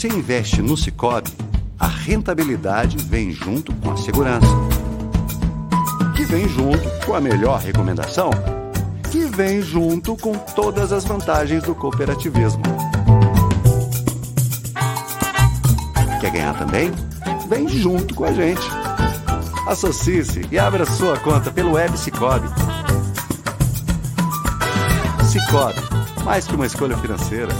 Você investe no Cicobi, a rentabilidade vem junto com a segurança. Que vem junto com a melhor recomendação. Que vem junto com todas as vantagens do cooperativismo. Quer ganhar também? Vem junto com a gente. Associe-se e abra sua conta pelo Web Cicobi. Cicobi, mais que uma escolha financeira.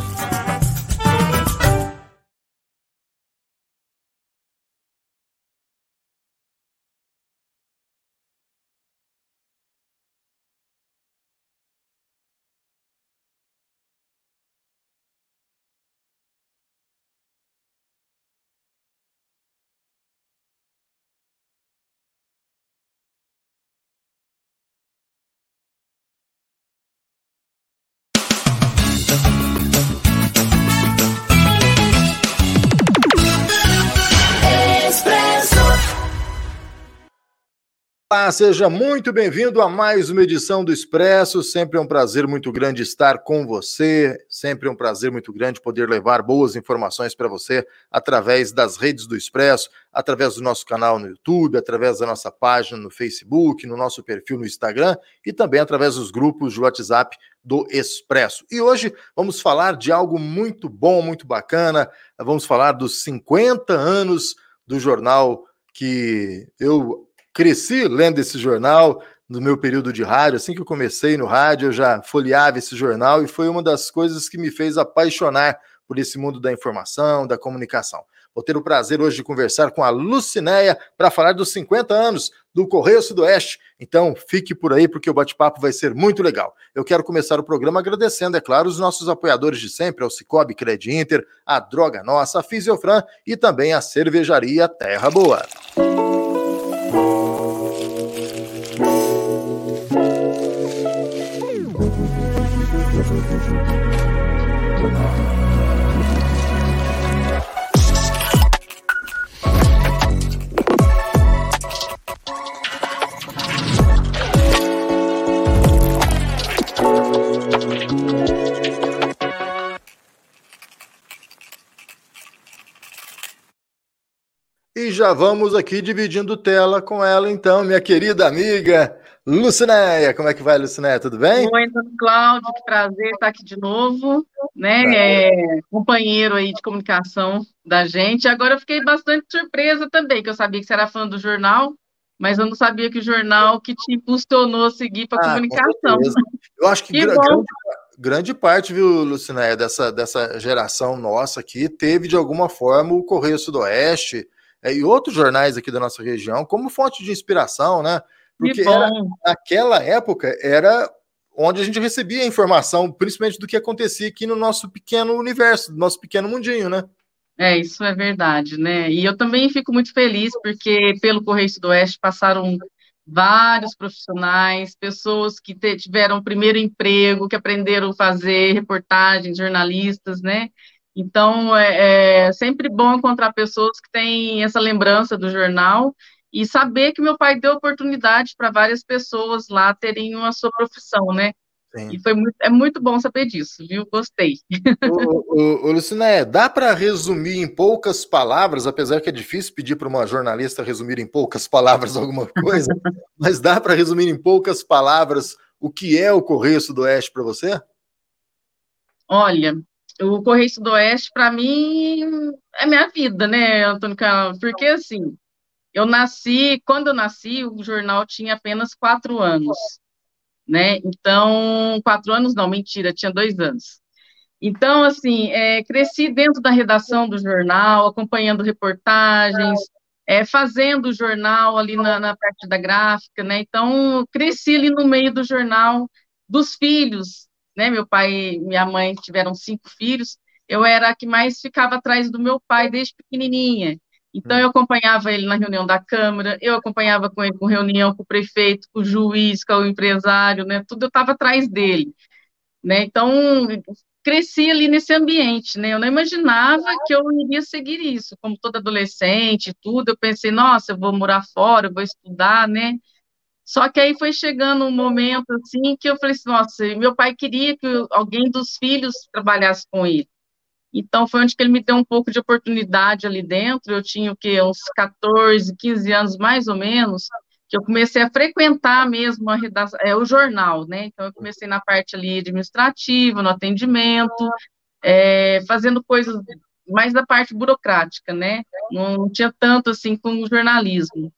Olá, seja muito bem-vindo a mais uma edição do Expresso. Sempre é um prazer muito grande estar com você. Sempre é um prazer muito grande poder levar boas informações para você através das redes do Expresso, através do nosso canal no YouTube, através da nossa página no Facebook, no nosso perfil no Instagram e também através dos grupos de WhatsApp do Expresso. E hoje vamos falar de algo muito bom, muito bacana. Vamos falar dos 50 anos do jornal que eu cresci lendo esse jornal no meu período de rádio. Assim que eu comecei no rádio, eu já folheava esse jornal e foi uma das coisas que me fez apaixonar por esse mundo da informação, da comunicação. Vou ter o prazer hoje de conversar com a Lucinéia para falar dos 50 anos do Correio Sudoeste. Então, fique por aí porque o bate-papo vai ser muito legal. Eu quero começar o programa agradecendo, é claro, os nossos apoiadores de sempre, ao Cicobi Cred Inter, a Droga Nossa, a Fisiofran e também a Cervejaria Terra Boa. E já vamos aqui dividindo tela com ela, então, minha querida amiga Lucinéia. Como é que vai, Lucinéia? Tudo bem? Oi, Antônio Cláudio, que prazer estar aqui de novo, né? É, companheiro aí de comunicação da gente. Agora eu fiquei bastante surpresa também, que eu sabia que você era fã do jornal, mas eu não sabia que o jornal que te impulsionou a seguir para a ah, comunicação. Eu acho que, que grande, grande, parte, viu, Lucinéia, dessa, dessa geração nossa aqui, teve de alguma forma o Correio Sudoeste é, e outros jornais aqui da nossa região como fonte de inspiração, né? Porque era, naquela época era onde a gente recebia informação, principalmente do que acontecia aqui no nosso pequeno universo, no nosso pequeno mundinho, né? É, isso é verdade, né? E eu também fico muito feliz porque pelo Correio Sudoeste passaram vários profissionais, pessoas que tiveram primeiro emprego, que aprenderam a fazer reportagens, jornalistas, né? Então, é, é sempre bom encontrar pessoas que têm essa lembrança do jornal e saber que meu pai deu oportunidade para várias pessoas lá terem uma sua profissão, né? Sim. E foi muito, é muito bom saber disso, viu? Gostei. Ô, ô, Luciné, dá para resumir em poucas palavras, apesar que é difícil pedir para uma jornalista resumir em poucas palavras alguma coisa, mas dá para resumir em poucas palavras o que é o Correio Sudoeste para você? Olha, o Correio Sudoeste, para mim, é minha vida, né, Antônio Carlos? Porque, assim, eu nasci, quando eu nasci, o jornal tinha apenas quatro anos, né? Então, quatro anos não, mentira, tinha dois anos. Então, assim, é, cresci dentro da redação do jornal, acompanhando reportagens, é, fazendo o jornal ali na, na parte da gráfica, né? Então, cresci ali no meio do jornal dos filhos, né? Meu pai e minha mãe tiveram cinco filhos, eu era a que mais ficava atrás do meu pai desde pequenininha. Então, eu acompanhava ele na reunião da Câmara, eu acompanhava com ele com reunião com o prefeito, com o juiz, com o empresário, né? Tudo eu estava atrás dele, né? Então, cresci ali nesse ambiente, né? Eu não imaginava que eu iria seguir isso, como toda adolescente, tudo. Eu pensei, nossa, eu vou morar fora, eu vou estudar, né? Só que aí foi chegando um momento assim que eu falei assim, nossa, meu pai queria que alguém dos filhos trabalhasse com ele. Então, foi onde que ele me deu um pouco de oportunidade ali dentro. Eu tinha o quê? Uns 14, 15 anos, mais ou menos, que eu comecei a frequentar mesmo a redação, é, o jornal, né? Então, eu comecei na parte ali administrativa, no atendimento, é, fazendo coisas mais da parte burocrática, né? Não, tinha tanto assim com o jornalismo.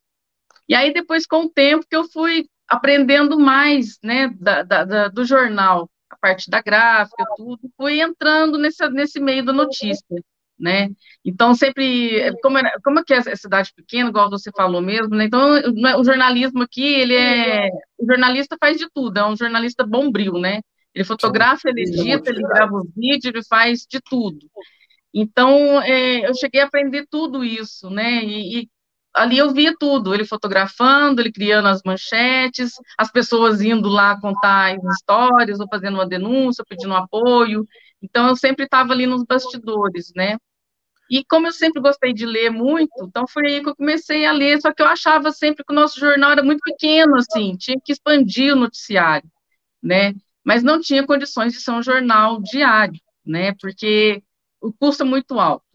E aí, depois, com o tempo, que eu fui aprendendo mais, né, da, da, da, do jornal, parte da gráfica, tudo, fui entrando nesse, nesse meio da notícia, né? Então, sempre, como, é, como é que é cidade pequena, igual você falou mesmo, né? Então, o jornalismo aqui, ele é, o jornalista faz de tudo, é um jornalista bombril, né? Ele fotografa, ele edita, ele grava o vídeo, ele faz de tudo. Então, é, eu cheguei a aprender tudo isso, né? E, e, ali eu via tudo, ele fotografando, ele criando as manchetes, as pessoas indo lá contar as histórias, ou fazendo uma denúncia, pedindo apoio. Então, eu sempre estava ali nos bastidores, né? E como eu sempre gostei de ler muito, então foi aí que eu comecei a ler, só que eu achava sempre que o nosso jornal era muito pequeno, assim, tinha que expandir o noticiário, né? Mas não tinha condições de ser um jornal diário, né? Porque o custo é muito alto.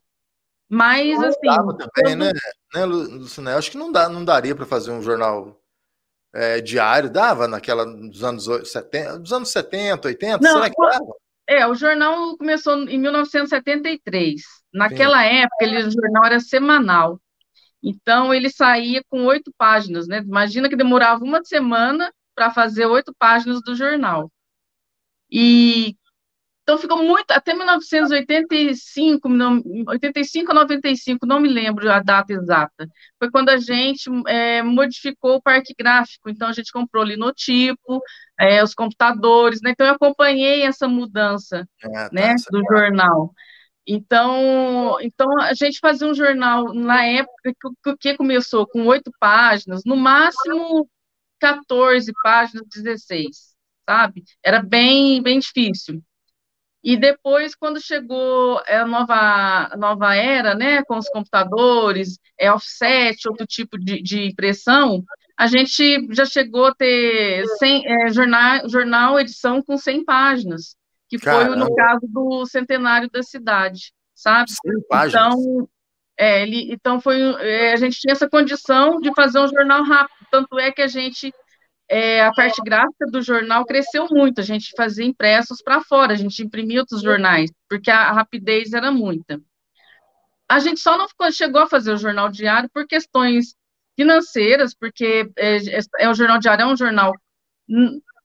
Mas, assim. também, né, né, Luciné? Acho que não, dá, não daria para fazer um jornal é, diário. Dava naquela dos anos 70, dos anos 70, 80? Não, será que dava? É, o jornal começou em 1973. Naquela Sim. época, ele, o jornal era semanal. Então, ele saía com oito páginas, né? Imagina que demorava uma semana para fazer oito páginas do jornal. E então ficou muito, até 1985, não, 85 a 95, não me lembro a data exata. Foi quando a gente é, modificou o parque gráfico, então a gente comprou linotipo, é, os computadores, né? Então eu acompanhei essa mudança é, tá, né, do jornal. Então, então a gente fazia um jornal na época que, que começou com oito páginas, no máximo 14 páginas, 16, sabe? Era bem, bem difícil. E depois, quando chegou a nova, nova era, né, com os computadores, é offset, outro tipo de, de impressão, a gente já chegou a ter 100, é, jornal, jornal, edição com 100 páginas, que Caramba. foi no caso do centenário da cidade, sabe? 100 páginas. Então, é, ele, então foi, é, a gente tinha essa condição de fazer um jornal rápido, tanto é que a gente é, a parte gráfica do jornal cresceu muito. A gente fazia impressos para fora, a gente imprimia outros jornais, porque a, rapidez era muita. A gente só não ficou, chegou a fazer o jornal diário por questões financeiras, porque é, é, é o jornal diário é um jornal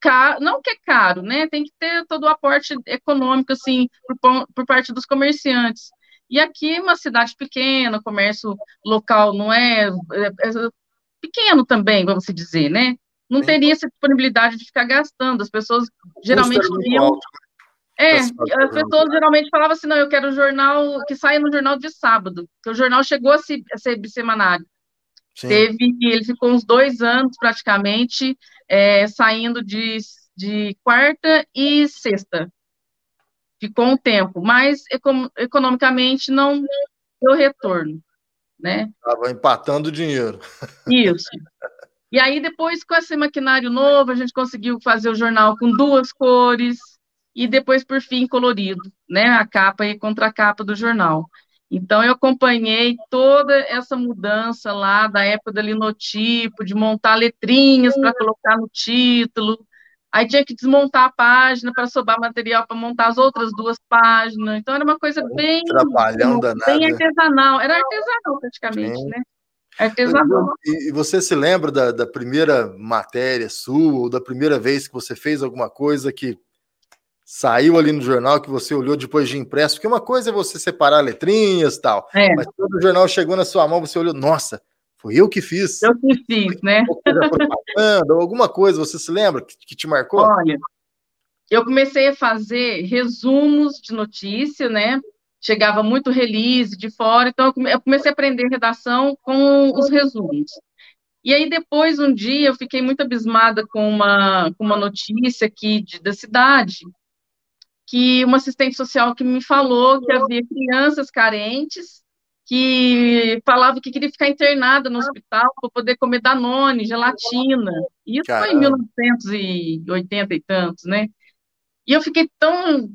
caro, não que é caro, né? Tem que ter todo o aporte econômico, assim, por, por parte dos comerciantes. E aqui, uma cidade pequena, o comércio local não é, é, é pequeno também, vamos dizer, né? Não Sim. teria essa disponibilidade de ficar gastando. As pessoas geralmente iam. Né? É, as pessoas geralmente falavam assim, não, eu quero um jornal que saia no jornal de sábado, que o jornal chegou a ser, a ser bissemanário. Sim. Teve, ele ficou uns dois anos praticamente é, saindo de, de quarta e sexta. Ficou um tempo, mas economicamente não deu retorno, né? Estava empatando dinheiro. Isso. E aí, depois, com esse maquinário novo, a gente conseguiu fazer o jornal com duas cores, e depois, por fim, colorido, né? A capa e contra-capa do jornal. Então, eu acompanhei toda essa mudança lá da época do linotipo, de montar letrinhas para colocar no título. Aí tinha que desmontar a página para sobrar material para montar as outras duas páginas. Então, era uma coisa bem. Trabalhão danado. Bem artesanal. Era artesanal, praticamente, Sim. né? Artesanal. E você se lembra da, da, primeira matéria sua, ou da primeira vez que você fez alguma coisa que saiu ali no jornal, que você olhou depois de impresso? Porque uma coisa é você separar letrinhas e tal, é. mas quando o jornal chegou na sua mão, você olhou, nossa, foi eu que fiz. Eu que fiz, né? Ou alguma coisa, você se lembra que, que te marcou? Olha, eu comecei a fazer resumos de notícia, né? Chegava muito release de fora, então eu comecei a aprender redação com os resumos. E aí depois, um dia, eu fiquei muito abismada com uma, com uma notícia aqui de, da cidade, que uma assistente social que me falou que havia crianças carentes que falava que queria ficar internada no hospital para poder comer Danone, gelatina. Isso Caramba. foi em 1980 e tantos, né? E eu fiquei tão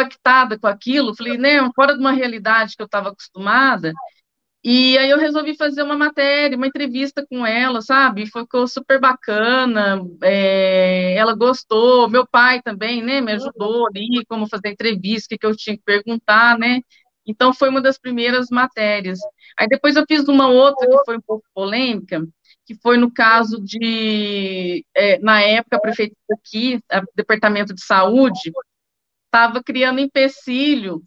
impactada com aquilo, falei, né, fora de uma realidade que eu estava acostumada, e aí eu resolvi fazer uma matéria, uma entrevista com ela, sabe? Ficou super bacana, é, ela gostou, meu pai também, né, me ajudou ali, como fazer entrevista, o que eu tinha que perguntar, né? Então foi uma das primeiras matérias. Aí depois eu fiz uma outra que foi um pouco polêmica, que foi no caso de, é, na época, a prefeitura aqui, o Departamento de Saúde, estava criando empecilho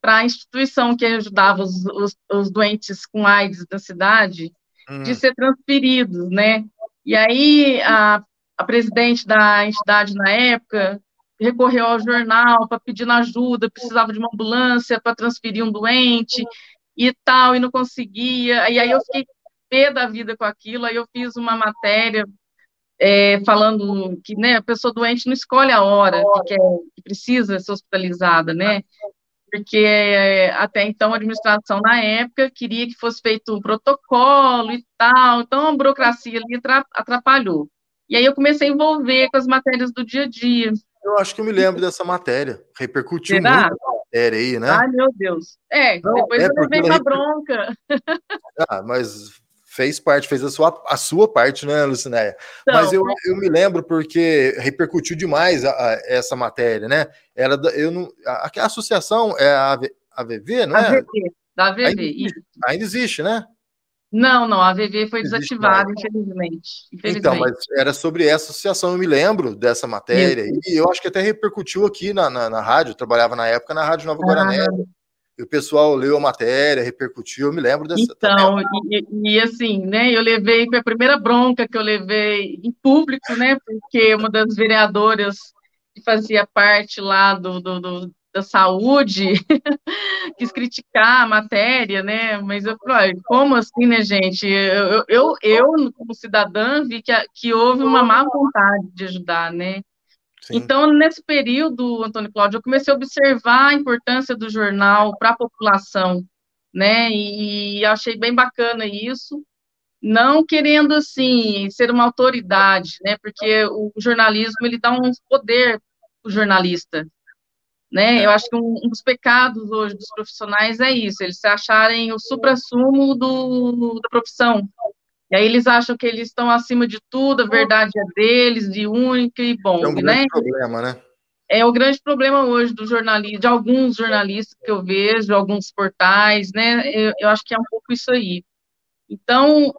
para a instituição que ajudava os, os, os, doentes com AIDS da cidade hum. de ser transferidos, né? E aí a, a presidente da entidade na época recorreu ao jornal para pedir ajuda, precisava de uma ambulância para transferir um doente e tal, e não conseguia. E aí eu fiquei pé da vida com aquilo, aí eu fiz uma matéria é, falando que né, a pessoa doente não escolhe a hora que, quer, que precisa ser hospitalizada, né? Porque é, até então a administração na época queria que fosse feito um protocolo e tal, então a burocracia ali atrapalhou. E aí eu comecei a envolver com as matérias do dia a dia. Eu acho que eu me lembro dessa matéria. Repercutiu Será? muito a matéria aí, né? Ai, meu Deus. É, Não, depois é eu levei uma reper... bronca. Ah, mas fez parte, fez a sua, a sua parte, né, Lucinéia? Mas eu, eu me lembro porque repercutiu demais a, a, essa matéria, né? Era da, eu não, a, a, associação é a AVV, não é? AVV, da AVV. Ainda, ainda existe, né? Não, não, a AVV foi desativada, infelizmente, infelizmente. Então, mas era sobre essa associação, eu me lembro dessa matéria, Isso. e eu acho que até repercutiu aqui na, na, na rádio, eu trabalhava na época na Rádio Nova ah, o pessoal leu a matéria, repercutiu, eu me lembro dessa. Então, e, e, assim, né, eu levei, foi a primeira bronca que eu levei em público, né, porque uma das vereadoras que fazia parte lá do, do, do da saúde quis criticar a matéria, né, mas eu falei, como assim, né, gente, eu, eu, eu como cidadã, vi que, que houve uma má vontade de ajudar, né, Sim. Então, nesse período, Antônio Cláudio, eu comecei a observar a importância do jornal para a população, né? E, achei bem bacana isso, não querendo assim ser uma autoridade, né? Porque o jornalismo ele dá um poder para o jornalista, né? Eu acho que um, um, dos pecados hoje dos profissionais é isso, eles se acharem o supra-sumo da profissão, e aí eles acham que eles estão acima de tudo, a verdade é deles, de única e bom, é um né? problema, né? É o grande problema hoje do jornalismo, de alguns jornalistas que eu vejo, alguns portais, né? Eu, eu acho que é um pouco isso aí. Então,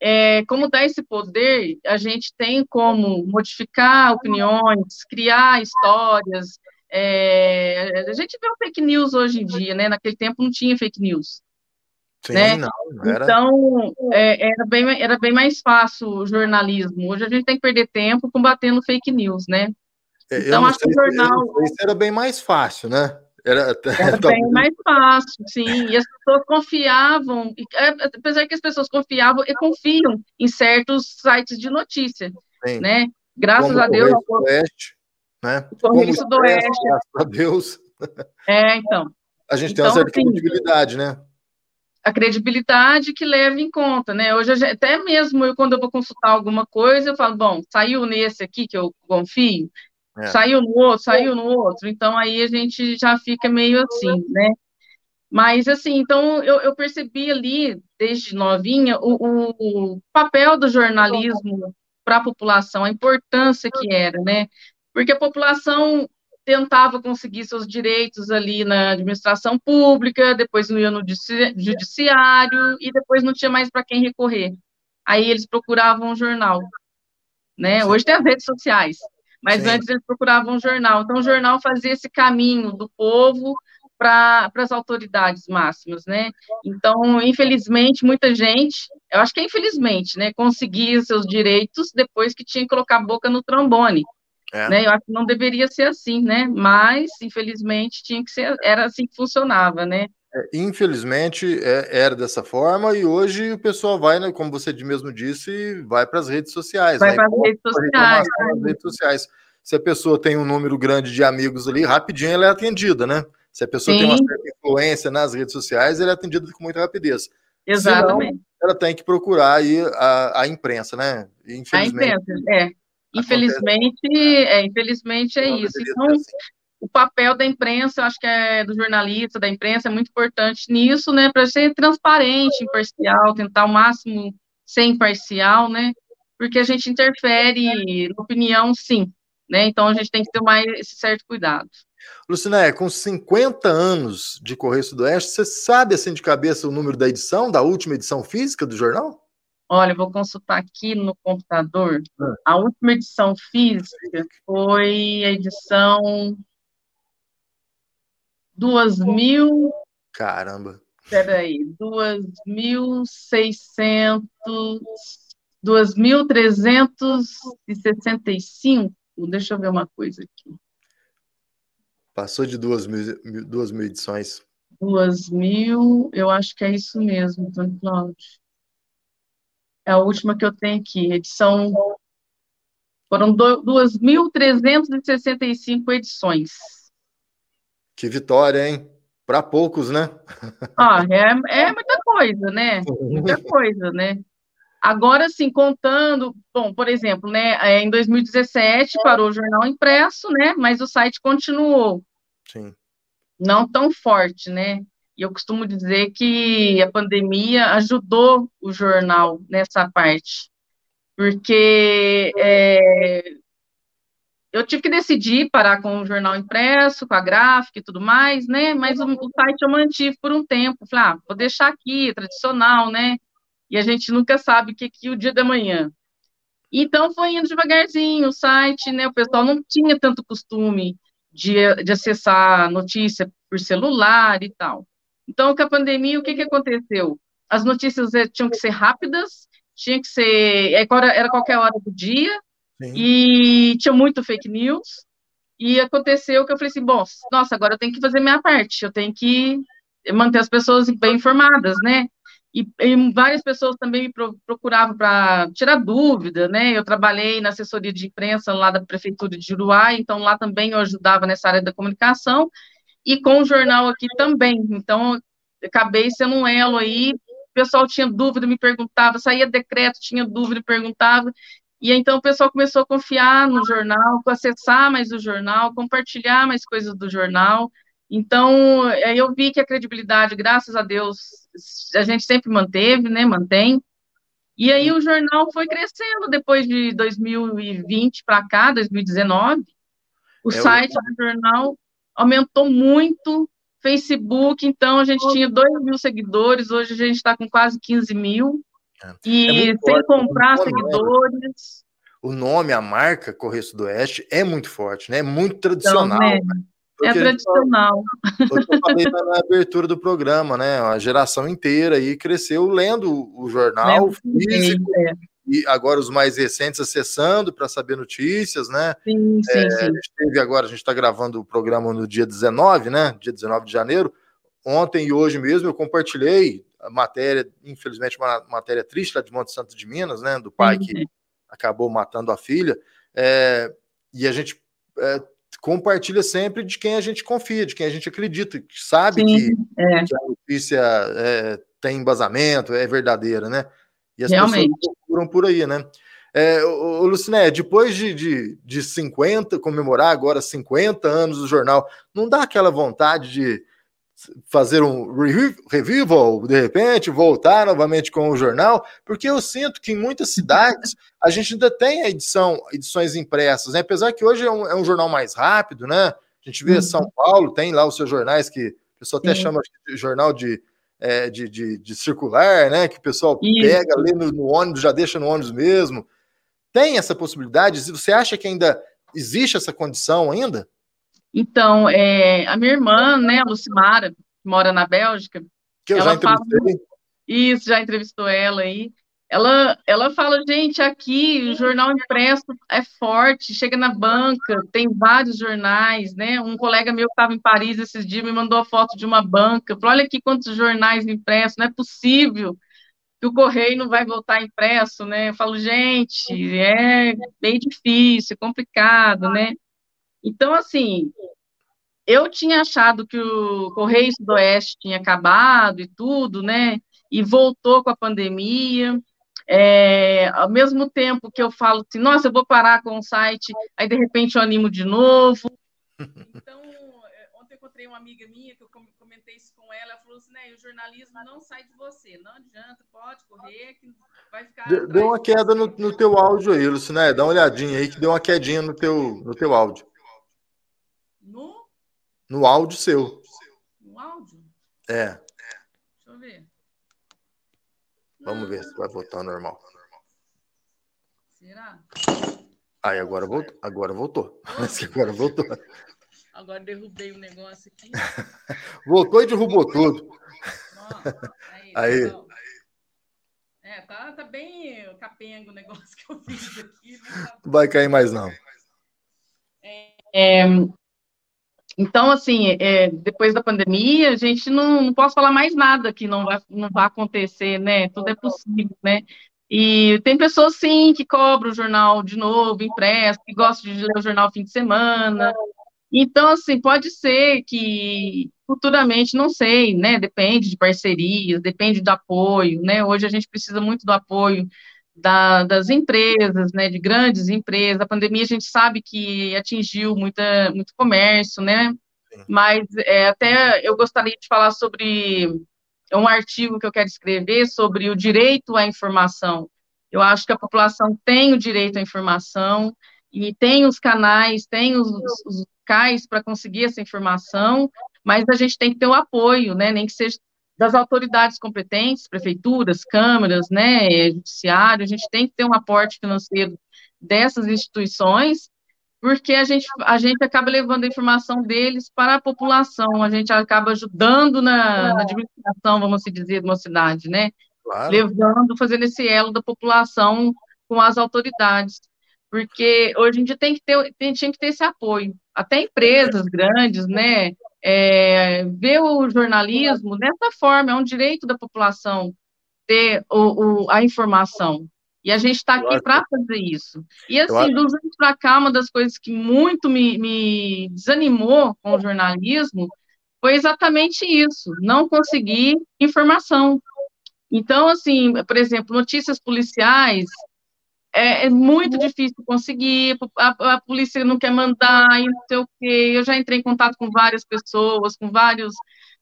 é, como dá esse poder, a gente tem como modificar opiniões, criar histórias. É, a gente vê o fake news hoje em dia, né? Naquele tempo não tinha fake news. Sim, né? não, era... Então, é, era, bem, era bem mais fácil o jornalismo. Hoje a gente tem que perder tempo combatendo fake news, né? É, então, acho que o jornal. Isso era bem mais fácil, né? Era, era bem mais fácil, sim. E as pessoas confiavam, é, apesar que as pessoas confiavam e confiam em certos sites de notícia, sim. né? Graças Como a Deus. O Oeste, né? Correio do Oeste. Graças a Deus. É, então. A gente então, tem uma certa assim, credibilidade, né? A credibilidade que leva em conta, né? Hoje, até mesmo eu, quando eu vou consultar alguma coisa, eu falo, bom, saiu nesse aqui que eu confio, é. saiu no outro, saiu no outro, então aí a gente já fica meio assim, né? Mas, assim, então eu, eu percebi ali, desde novinha, o, o papel do jornalismo para a população, a importância que era, né? Porque a população tentava conseguir seus direitos ali na administração pública, depois ia no judiciário e depois não tinha mais para quem recorrer. Aí eles procuravam um jornal, né? Hoje tem as redes sociais, mas Sim. antes eles procuravam um jornal. Então o jornal fazia esse caminho do povo para as autoridades máximas, né? Então, infelizmente, muita gente, eu acho que é infelizmente, né, conseguia seus direitos depois que tinha que colocar a boca no trombone. É. Né? Eu acho que não deveria ser assim, né? Mas, infelizmente, tinha que ser, era assim que funcionava, né? É, infelizmente é, era dessa forma e hoje o pessoal vai, né, como você mesmo disse, vai para as redes sociais. Vai né? para as redes sociais. Né? redes sociais. Se a pessoa tem um número grande de amigos ali, rapidinho ela é atendida, né? Se a pessoa Sim. tem uma certa influência nas redes sociais, ela é atendida com muita rapidez. Exatamente. Senão, ela tem que procurar aí a, a imprensa, né? Infelizmente. A imprensa, é. Infelizmente, é, infelizmente é isso. Então, assim. o papel da imprensa, eu acho que é do jornalista, da imprensa, é muito importante nisso, né, para ser transparente, imparcial, tentar ao máximo ser imparcial, né, porque a gente interfere na opinião, sim, né, então a gente tem que ter mais esse certo cuidado. Luciné, com 50 anos de Correio Sudoeste, você sabe assim de cabeça o número da edição, da última edição física do jornal? Olha, vou consultar aqui no computador. Ah. A última edição física foi a edição 2000. Caramba. Peraí, 2.600. 2.365. Deixa eu ver uma coisa aqui. Passou de duas mil, duas mil edições. Duas mil, eu acho que é isso mesmo, Antônio Cláudio. É a última que eu tenho aqui, edição. Foram 2.365 edições. Que vitória, hein? Para poucos, né? Ah, é, é muita coisa, né? Muita coisa, né? Agora, sim, contando, bom, por exemplo, né, é, em 2017 parou o jornal impresso, né, mas o site continuou. Sim. Não tão forte, né? E eu costumo dizer que a pandemia ajudou o jornal nessa parte, porque é, eu tive que decidir parar com o jornal impresso, com a gráfica e tudo mais, né? Mas o, o site eu mantive por um tempo. Falei, ah, vou deixar aqui, tradicional, né? e a gente nunca sabe o que, que o dia da manhã. Então foi indo devagarzinho o site, né? O pessoal não tinha tanto costume de, de acessar notícia por celular e tal. Então, com a pandemia, o que, que aconteceu? As notícias eh, tinham que ser rápidas, tinha que ser. É, era qualquer hora do dia, Sim. e tinha muito fake news. E aconteceu que eu falei assim: bom, nossa, agora eu tenho que fazer minha parte, eu tenho que manter as pessoas bem informadas, né? E, e, várias pessoas também me procuravam para tirar dúvida, né? Eu trabalhei na assessoria de imprensa lá da prefeitura de Uruguai, então lá também eu ajudava nessa área da comunicação e com o jornal aqui também. Então acabei sendo um elo aí. O pessoal tinha dúvida, me perguntava, saía decreto, tinha dúvida, perguntava. E então o pessoal começou a confiar no jornal, acessar mais o jornal, compartilhar mais coisas do jornal. Então, eu vi que a credibilidade, graças a Deus, a gente sempre manteve, né, mantém. E aí o jornal foi crescendo depois de 2020 para cá, 2019. O é site o... do jornal aumentou muito, Facebook, então a gente tinha 2 mil seguidores, hoje a gente está com quase 15 mil. É. E é sem forte, comprar né? seguidores. O nome, a marca Correio do Oeste é muito forte, né? É muito tradicional. Então, né? é tradicional. eu falei na abertura do programa, né? A geração inteira aí cresceu lendo o jornal físico. É. E agora os mais recentes acessando para saber notícias, né? Sim, sim, é, sim. A gente teve agora, a gente está gravando o programa no dia 19, né? Dia 19 de janeiro. Ontem e hoje mesmo eu compartilhei a matéria, infelizmente, uma matéria triste lá de Monte Santo de Minas, né? Do pai sim, que acabou matando a filha. É, e a gente é, compartilha sempre de quem a gente confia, de quem a gente acredita, que sabe Sim, que, é. que, a notícia é, tem embasamento, é verdadeira, né? E as Realmente. pessoas procuram por aí, né? É, o, o Luciné, depois de, de, de 50, comemorar agora 50 anos do jornal, não dá aquela vontade de fazer um revival, de repente, voltar novamente com o jornal, porque eu sinto que em muitas cidades a gente ainda tem a edição, edições impressas, né? Apesar que hoje é um, é um jornal mais rápido, né? A gente vê uhum. São Paulo, tem lá os seus jornais que o pessoal até chama de jornal de, é, de, de, de, circular, né? Que o pessoal Isso. pega, lê no, no ônibus, já deixa no ônibus mesmo. Tem essa possibilidade? Você acha que ainda existe essa condição ainda? Então, é, a minha irmã, né, a Lucimara, que mora na Bélgica, que eu já entrevistei. Fala, isso, já entrevistou ela aí. Ela, ela fala, gente, aqui o jornal impresso é forte, chega na banca, tem vários jornais, né? Um colega meu que estava em Paris esses dias me mandou a foto de uma banca. Falou, olha aqui quantos jornais impressos, não é possível que o correio não vai voltar impresso, né? Eu falo, gente, é bem difícil, complicado, né? Então, assim, eu tinha achado que o Correio Sudoeste tinha acabado e tudo, né? E voltou com a pandemia. É, ao mesmo tempo que eu falo assim, nossa, eu vou parar com o site, aí de repente eu animo de novo. Então, encontrei uma amiga minha que eu comentei isso com ela, ela falou assim, né, o jornalismo não sai de você, não adianta, pode correr, que vai ficar... Deu, deu uma queda no, no teu áudio aí, Luciné, dá uma olhadinha aí que deu uma quedinha no teu, no teu áudio. No? No áudio seu. No áudio? É. Vamos ver se vai voltar normal. Será? Aí agora voltou. Agora voltou. Que agora voltou. Agora derrubei o um negócio aqui. Voltou e derrubou tudo. aí. aí. Então. É, tá, tá bem capengo o negócio que eu fiz aqui. Não tá... vai cair mais, não. É, então, assim, é, depois da pandemia, a gente não, não posso falar mais nada que não vai, não vai acontecer, né? Tudo é possível, né? E tem pessoas, sim, que cobram o jornal de novo, impresso, que gostam de ler o jornal fim de semana. Então, assim, pode ser que futuramente, não sei, né? Depende de parcerias, depende do apoio, né? Hoje a gente precisa muito do apoio da, das empresas, né, de grandes empresas. A pandemia a gente sabe que atingiu muita, muito comércio, né? Sim. Mas é, até eu gostaria de falar sobre um artigo que eu quero escrever sobre o direito à informação. Eu acho que a população tem o direito à informação e tem os canais, tem os, os locais para conseguir essa informação, mas a gente tem que ter o apoio, né? Nem que seja das autoridades competentes, prefeituras, câmaras, né, judiciário, a gente tem que ter um aporte financeiro dessas instituições, porque a gente, a gente acaba levando a informação deles para a população, a gente acaba ajudando na, na administração, vamos dizer, de uma cidade, né, claro. levando, fazendo esse elo da população com as autoridades, porque hoje em dia tem que ter, tem, tinha que ter esse apoio, até empresas grandes, né, é, ver o jornalismo dessa forma, é um direito da população ter o, o a informação. E a gente está aqui para fazer isso. E assim, dos anos para cá, uma das coisas que muito me, me desanimou com o jornalismo foi exatamente isso, não conseguir informação. Então, assim, por exemplo, notícias policiais, é, é, muito difícil conseguir, a, a, polícia não quer mandar, e não sei o quê. Eu já entrei em contato com várias pessoas, com vários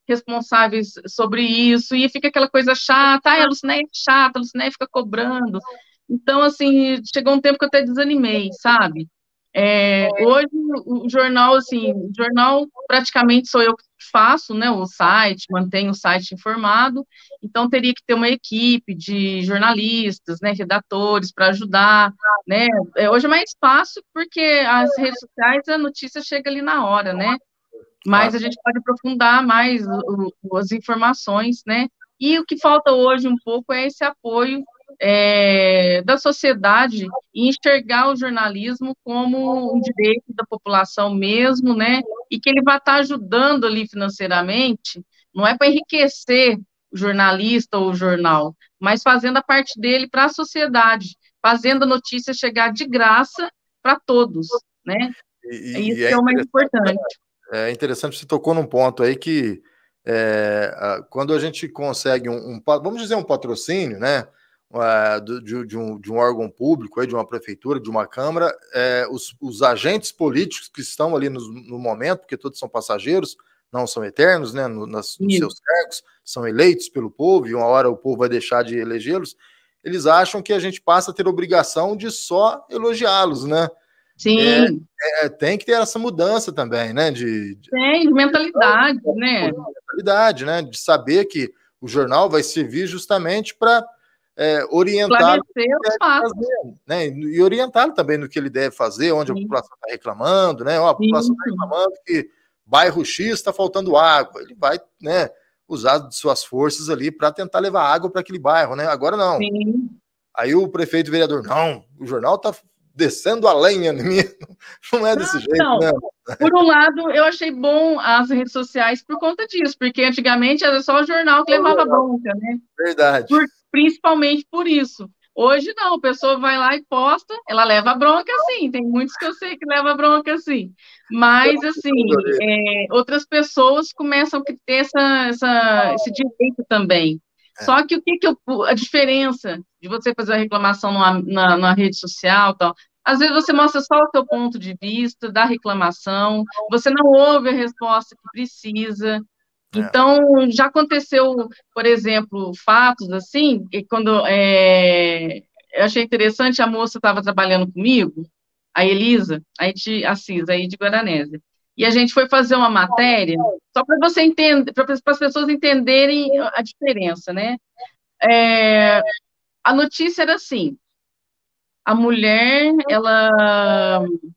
responsáveis sobre isso, e fica aquela coisa chata, ai, a Lucinéia é chata, a Lucinéia fica cobrando. Então, assim, chegou um tempo que eu até desanimei, sabe? É, hoje, o jornal, assim, o jornal praticamente sou eu que faço, né, o site, mantenho o site informado, então teria que ter uma equipe de jornalistas, né, redatores para ajudar, né, é, hoje é mais fácil porque as redes sociais, a notícia chega ali na hora, né, mas a gente pode aprofundar mais o, o, as informações, né, e o que falta hoje um pouco é esse apoio é, da sociedade e enxergar o jornalismo como um direito da população mesmo, né? E que ele vai estar ajudando ali financeiramente, não é para enriquecer o jornalista ou o jornal, mas fazendo a parte dele para a sociedade, fazendo a notícia chegar de graça para todos, né? E, é isso é é o mais importante. É interessante, você tocou num ponto aí que é, quando a gente consegue um, um, vamos dizer, um patrocínio, né? Uh, de, de, um, de, um, órgão público, de uma prefeitura, de uma Câmara, é, os, os, agentes políticos que estão ali no, no, momento, porque todos são passageiros, não são eternos, né, no, nas, nos seus cargos, são eleitos pelo povo, e uma hora o povo vai deixar de elegê-los, eles acham que a gente passa a ter obrigação de só elogiá-los, né? Sim. É, é, tem que ter essa mudança também, né? De, de tem, de mentalidade, né? Mentalidade, né? De saber que o jornal vai servir justamente para é, orientá-lo né? e orientá-lo também no que ele deve fazer, onde Sim. a população está reclamando, né? Ó, a população está reclamando que bairro X está faltando água. Ele vai né, usar de suas forças ali para tentar levar água para aquele bairro, né? Agora não. Sim. Aí o prefeito o vereador, não, o jornal está descendo a lenha em mim. Não é desse jeito, não. né? Por um lado, eu achei bom as redes sociais por conta disso, porque antigamente era só o jornal que levava bronca, né? Verdade. Por, principalmente por isso. Hoje não, a pessoa vai lá e posta, ela leva bronca sim, tem muitos que eu sei que leva bronca sim, mas assim, é, outras pessoas começam a ter essa, essa, esse direito também. É. Só que o que, que eu, a diferença de você fazer a reclamação numa, na, na rede social tal, Às vezes você mostra só o seu ponto de vista da reclamação, você não ouve a resposta que precisa. É. Então, já aconteceu, por exemplo, fatos assim, quando é, eu achei interessante, a moça estava trabalhando comigo, a Elisa, a, de Assis, aí de Guaranésia. E a gente foi fazer uma matéria, só para você entender, para as pessoas entenderem a diferença, né? É, a notícia era assim: a mulher, ela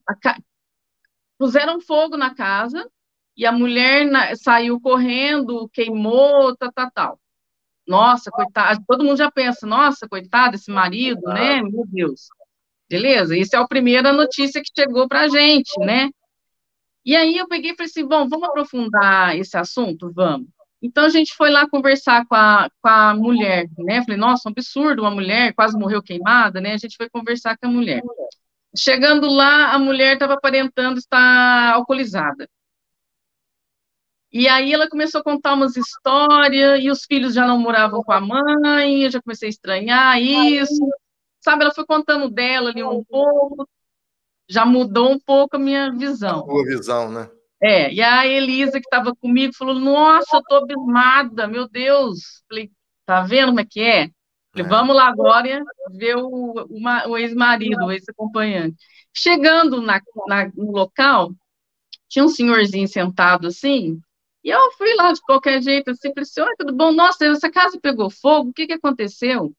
a, puseram fogo na casa e a mulher na, saiu correndo, queimou, tal, tal, tal. Nossa, coitada, todo mundo já pensa, nossa, coitado esse marido, né? Meu Deus. Beleza? Isso é a primeira notícia que chegou para a gente, né? E aí eu peguei e falei assim, bom, vamos aprofundar esse assunto? Vamos. Então a gente foi lá conversar com a, com a mulher, né? Falei, nossa, um absurdo, uma mulher quase morreu queimada, né? A gente foi conversar com a mulher. Chegando lá, a mulher estava aparentando estar alcoolizada. E aí ela começou a contar umas histórias, e os filhos já não moravam com a mãe, eu já comecei a estranhar isso. Sabe, ela foi contando dela ali um pouco, já mudou um pouco a minha visão. A sua visão, né? É, e a Elisa, que estava comigo, falou: Nossa, eu tô abismada, meu Deus. Falei: Tá vendo como é que é? Falei, é. Vamos lá agora ver o, o, o ex-marido, o ex-acompanhante. Chegando na, na, no local, tinha um senhorzinho sentado assim, e eu fui lá de qualquer jeito, assim, falei assim, oi, tudo bom? Nossa, essa casa pegou fogo, o que, que aconteceu?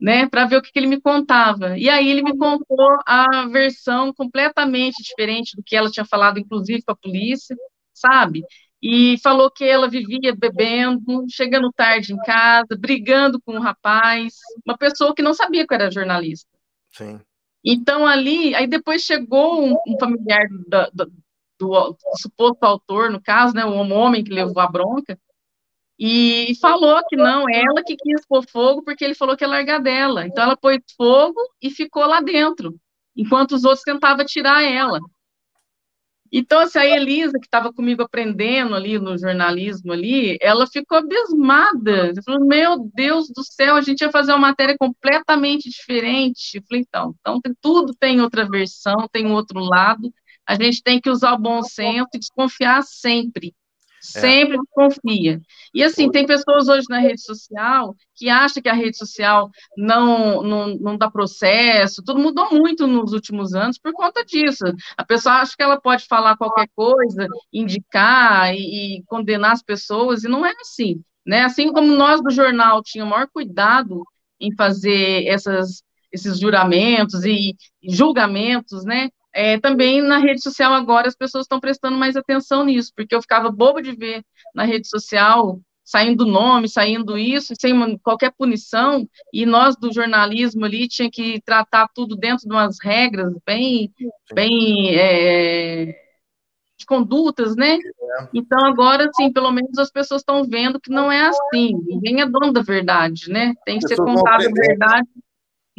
né, para ver o que, que, ele me contava. E aí ele me contou a versão completamente diferente do que ela tinha falado, inclusive para a polícia, sabe? E falou que ela vivia bebendo, chegando tarde em casa, brigando com um rapaz, uma pessoa que não sabia que era jornalista. Sim. Então ali, aí depois chegou um, um familiar do, do, do, do, suposto autor, no caso, né, um homem que levou a bronca, e falou que não, ela que quis pôr fogo porque ele falou que ia largar dela. Então ela pôs fogo e ficou lá dentro, enquanto os outros tentavam tirar ela. Então, assim, a Elisa, que estava comigo aprendendo ali no jornalismo ali, ela ficou abismada. Ela falou, meu Deus do céu, a gente ia fazer uma matéria completamente diferente. Eu falei, então, então tem, tudo tem outra versão, tem outro lado. A gente tem que usar o bom senso e desconfiar sempre. É. Sempre é. confia. E assim, tem pessoas hoje na rede social que acham que a rede social não, não, não dá processo, tudo mudou muito nos últimos anos por conta disso. A pessoa acha que ela pode falar qualquer coisa, indicar e, e condenar as pessoas, e não é assim. Né? Assim como nós do jornal tínhamos maior cuidado em fazer essas, esses juramentos e julgamentos, né? É, também na rede social agora as pessoas estão prestando mais atenção nisso, porque eu ficava bobo de ver na rede social saindo nome, saindo isso, sem uma, qualquer punição, e nós do jornalismo ali tinha que tratar tudo dentro de umas regras bem, bem é, de condutas, né? Então agora, sim, pelo menos as pessoas estão vendo que não é assim, ninguém é dono da verdade, né? Tem que ser contado a verdade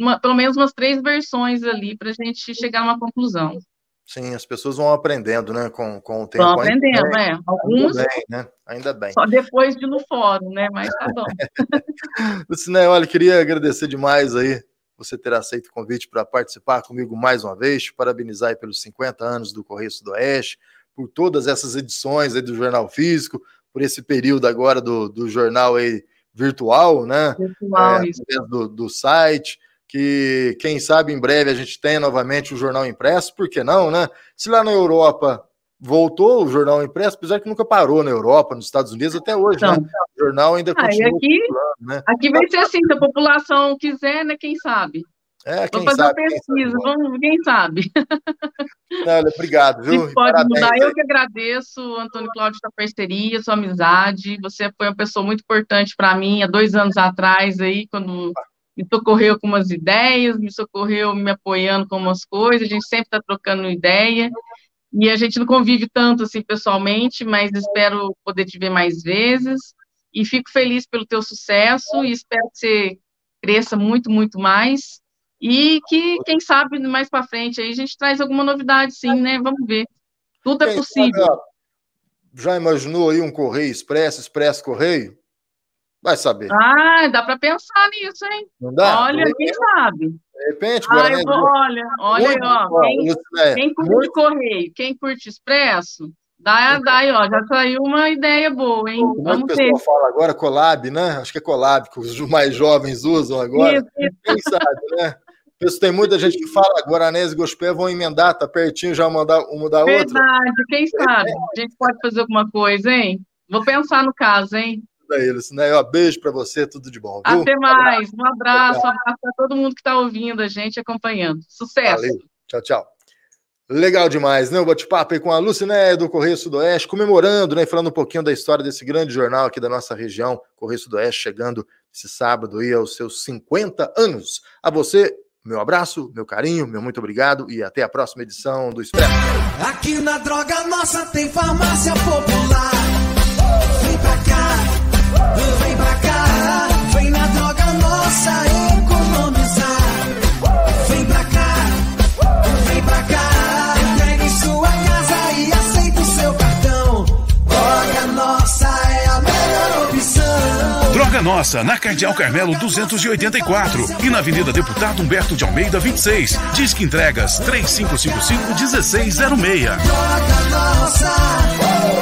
uma, pelo menos umas três versões ali para a gente chegar a uma conclusão. Sim, as pessoas vão aprendendo, né, com, com o tempo. Vão aprendendo, né? Alguns. Ainda bem, né? Ainda bem. Só depois de no fórum, né? Mas tá bom. Luciné, olha, queria agradecer demais aí você ter aceito o convite para participar comigo mais uma vez, te parabenizar aí pelos 50 anos do Correio Sudoeste, por todas essas edições aí do Jornal Físico, por esse período agora do, do jornal aí virtual, né? Virtual, é, isso. Do, do site que quem sabe em breve a gente tenha novamente o jornal impresso, por que não, né? Se lá na Europa voltou o jornal impresso, apesar que nunca parou na Europa, nos Estados Unidos até hoje, né? então, né? O jornal ainda ah, continua. Aqui, né? aqui vai ser assim, se a população quiser, né? Quem sabe? É, quem Vamos fazer sabe, uma pesquisa, quem vamos, quem sabe. Olha, obrigado, viu? Se pode Parabéns, mudar. Eu que agradeço, Antônio Cláudio, sua parceria, sua amizade. Você foi uma pessoa muito importante para mim há dois anos atrás, aí, quando me socorreu com umas ideias, me socorreu me apoiando com umas coisas, a gente sempre está trocando ideia, e a gente não convive tanto assim pessoalmente, mas espero poder te ver mais vezes, e fico feliz pelo teu sucesso, e espero que você cresça muito, muito mais, e que, quem sabe, mais para frente aí a gente traz alguma novidade, sim, né? Vamos ver. Tudo é possível. Já imaginou aí um correio expresso, expresso correio? Vai saber. Ah, dá para pensar nisso, hein? Não dá? Olha, quem sabe? De repente, Ai, vou, olha, olha aí, ó. Quem, é, quem curte muito... correio, quem curte expresso, dá, dá aí, ó. Já saiu uma ideia boa, hein? Como Vamos é que o pessoal fala agora? Collab, né? Acho que é collab que os mais jovens usam agora. Isso, isso. Quem sabe, né? Isso tem muita gente que fala Guaranese e Gospel vão emendar, tá pertinho, já mandar um mudar outro. Verdade, quem sabe? A gente pode fazer alguma coisa, hein? Vou pensar no caso, hein? É isso, né? Ó, beijo para você, tudo de bom. Viu? Até mais, um abraço, um abraço para todo mundo que está ouvindo a gente, acompanhando. Sucesso. Valeu. Tchau, tchau. Legal demais, né? O bate-papo aí com a Luciné do Correio Sudoeste, comemorando, né? Falando um pouquinho da história desse grande jornal aqui da nossa região, Correio Sudoeste, chegando esse sábado aí aos seus 50 anos. A você, meu abraço, meu carinho, meu muito obrigado e até a próxima edição do Expresso. Aqui na Droga Nossa tem farmácia popular. Nossa economizar. Vem pra cá, vem pra cá, entregue em sua casa e aceita o seu cartão. Droga Nossa é a melhor opção. Droga Nossa, na Cardeal Carmelo 284 e na Avenida Deputado Humberto de Almeida 26. Disque entregas 3555 1606. Droga Nossa.